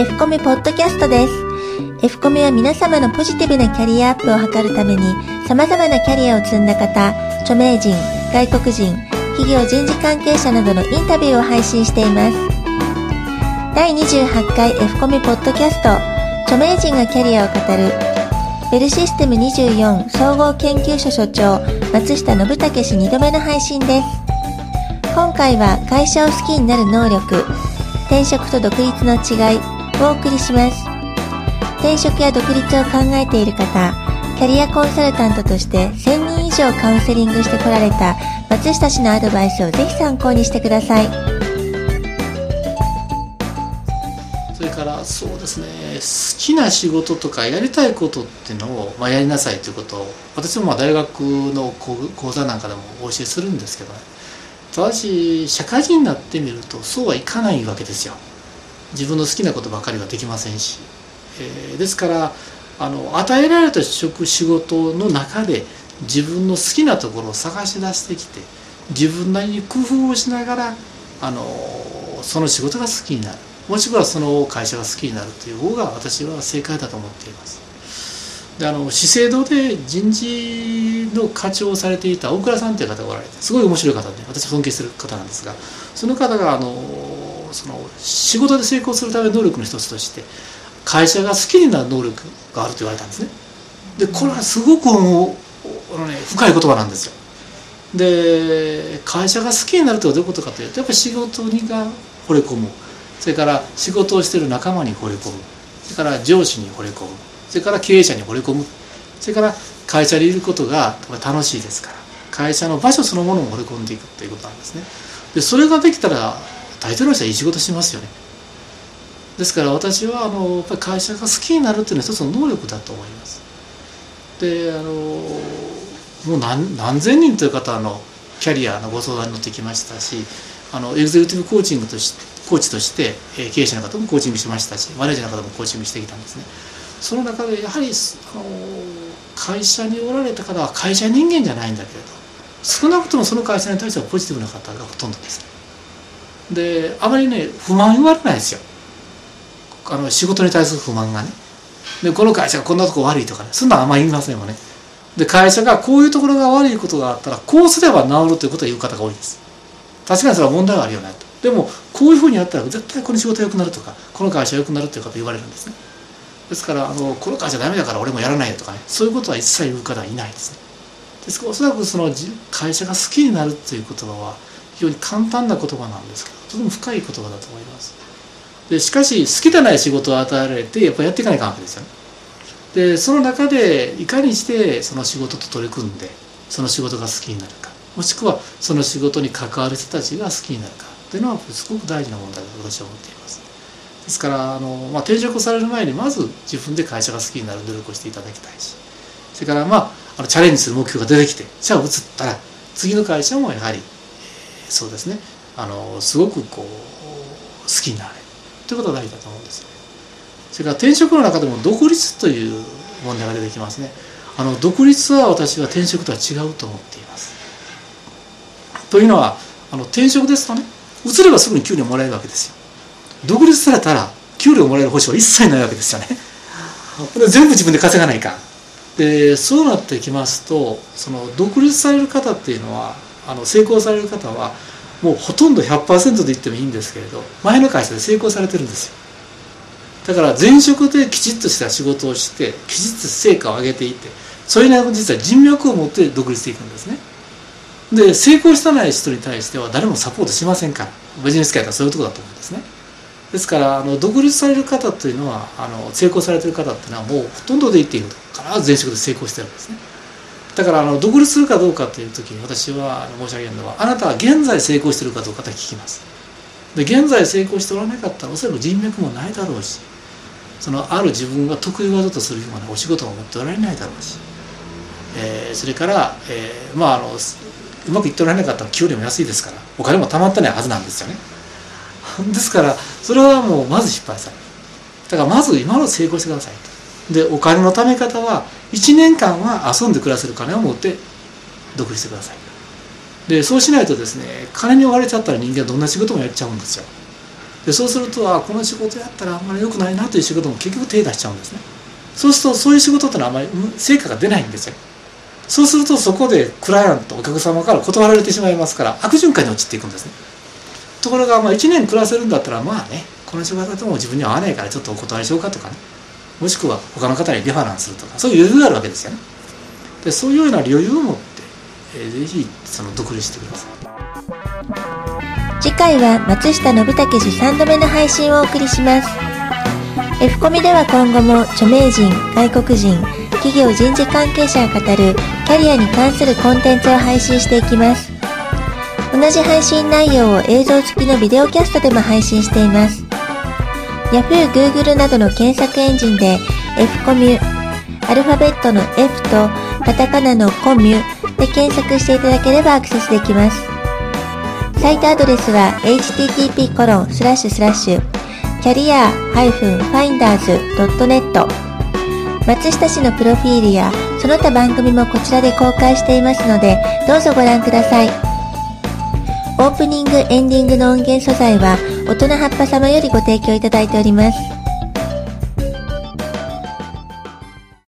F コミポッドキャストです。F コミは皆様のポジティブなキャリアアップを図るために、様々なキャリアを積んだ方、著名人、外国人、企業人事関係者などのインタビューを配信しています。第28回 F コミポッドキャスト、著名人がキャリアを語る、ベルシステム24総合研究所所長、松下信武氏2度目の配信です。今回は会社を好きになる能力、転職と独立の違いお送りします。転職や独立を考えている方、キャリアコンサルタントとして1000人以上カウンセリングしてこられた松下氏のアドバイスをぜひ参考にしてください。それからそうですね好きな仕事とかやりたいことっていうのを、まあ、やりなさいということを私もまあ大学の講座なんかでもお教えするんですけどねただし社会人になってみるとそうはいかないわけですよ自分の好きなことばかりはできませんし、えー、ですからあの与えられた職仕事の中で自分の好きなところを探し出してきて自分なりに工夫をしながらあのその仕事が好きになるもしくはその会社が好きになるという方が私は正解だと思っています。であの資生堂で人事の課長をされていた大倉さんという方がおられてすごい面白い方で私尊敬してる方なんですがその方があのその仕事で成功するための能力の一つとして会社が好きになる能力があると言われたんですね。でこれはすごくあの、ね、深い言葉なんですよ。で会社が好きになるってどういうことかというとやっぱり仕事にが惚れ込む。それから仕事をしてる仲間に惚れ込む。それから上司に惚れ込む。それから経営者に惚れ込む。それから会社にいることが楽しいですから。会社の場所そのものも惚れ込んでいくということなんですね。でそれができたら大抵の人はいい仕事しますよね。ですから私はあのやっぱり会社が好きになるっていうのは一つの能力だと思います。であのもう何何千人という方のキャリアのご相談に乗ってきましたしあのエグゼクティブコーチングとしコーチとして経営者の方もコーチングしましたしマネージャーの方もコーチングしてきたんですね。その中でやはりあの会社におられた方は会社人間じゃないんだけれど少なくともその会社に対してはポジティブな方がほとんどです。ねであまりね不満言われないですよ。あの仕事に対する不満がね。でこの会社がこんなとこ悪いとかね。そんなあんまり言いませんよね。で会社がこういうところが悪いことがあったらこうすれば治るということを言う方が多いです。確かにそれは問題はあるよねと。でもこういうふうにやったら絶対この仕事良くなるとかこの会社良くなるという方言われるんですね。ですからあのこの会社ダメだから俺もやらないよとかね。そういうことは一切言う方はいないですね。ですからおそらくその会社が好きになるという言葉は非常に簡単な言葉なんですけどとても深い言葉だと思います。でしかし好きでない仕事を与えられてやっぱやっていかないかんわけですよね。でその中でいかにしてその仕事と取り組んでその仕事が好きになるかもしくはその仕事に関わる人たちが好きになるかっていうのはすごく大事な問題だと私は思っています。ですからあの、まあ、転職される前にまず自分で会社が好きになる努力をしていただきたいしそれからまああのチャレンジする目標が出てきてじゃあ移ったら次の会社もやはり、そうですね。あのすごくこう好きになれ。ということが大事だと思うんですそれから転職の中でも独立という問題が出てきますね。あの独立は私は転職とは違うと思っています。というのはあの転職ですとね移ればすぐに給料もらえるわけですよ。独立されたら給料もらえる保証は一切ないわけですよね。全部自分で稼がないかでそうなってきますとその独立される方っていうのはあの成功される方はもうほとんど100%で言ってもいいんですけれど前の会社で成功されてるんですよ。だから前職できちっとした仕事をしてきちっと成果を上げていてそれなりの実は人脈を持って独立していくんですね。で成功したない人に対しては誰もサポートしませんからビジネス界ではそういうとこだと思うんですね。ですからあの独立される方というのはあの成功されてる方っていうのはもうほとんどで言っていいこと必ず前職で成功してるんですね。だからあの独立するかどうかという時に私は申し上げるのはあなたは現在成功してるかどうかと聞きます。で現在成功しておらなかったらおそらく人脈もないだろうしそのある自分が得意技とするようなお仕事を持っておられないだろうし、えー、それから、えー、まああのうまくいっておられなかったら給料も安いですからお金もたまってないはずなんですよね。ですからそれはもうまず失敗される。だからまず今の成功してくださいと。でお金のため方は1年間は遊んで暮らせる金を持って独立してください。でそうしないとですね金に追われちゃったら人間はどんな仕事もやっちゃうんですよ。でそうするとあこの仕事やったらあんまり良くないなという仕事も結局手出しちゃうんですね。そうするとそういう仕事ってのはあんまり成果が出ないんですよ。そうするとそこでクライアントお客様から断られてしまいますから悪循環に陥っていくんですね。ところがまあ1年暮らせるんだったらまあねこの仕事でも自分には合わないからちょっとお断りしようかとかね。もしくは他の方にリファランスするとかそういう余裕があるわけですよね。でそういうような余裕を持って、えー、ぜひその独立してください。次回は松下信武氏3度目の配信をお送りします。F コミでは今後も著名人外国人企業人事関係者が語るキャリアに関するコンテンツを配信していきます。同じ配信内容を映像付きのビデオキャストでも配信しています。Yahoo、Google などの検索エンジンで F コミュアルファベットの F とカタカナのコミュで検索していただければアクセスできます。サイトアドレスは http コロンスラッシュスラッシュキャリア -finders.net 松下氏のプロフィールやその他番組もこちらで公開していますのでどうぞご覧ください。オープニングエンディングの音源素材は大人葉っぱ様よりご提供いただいております。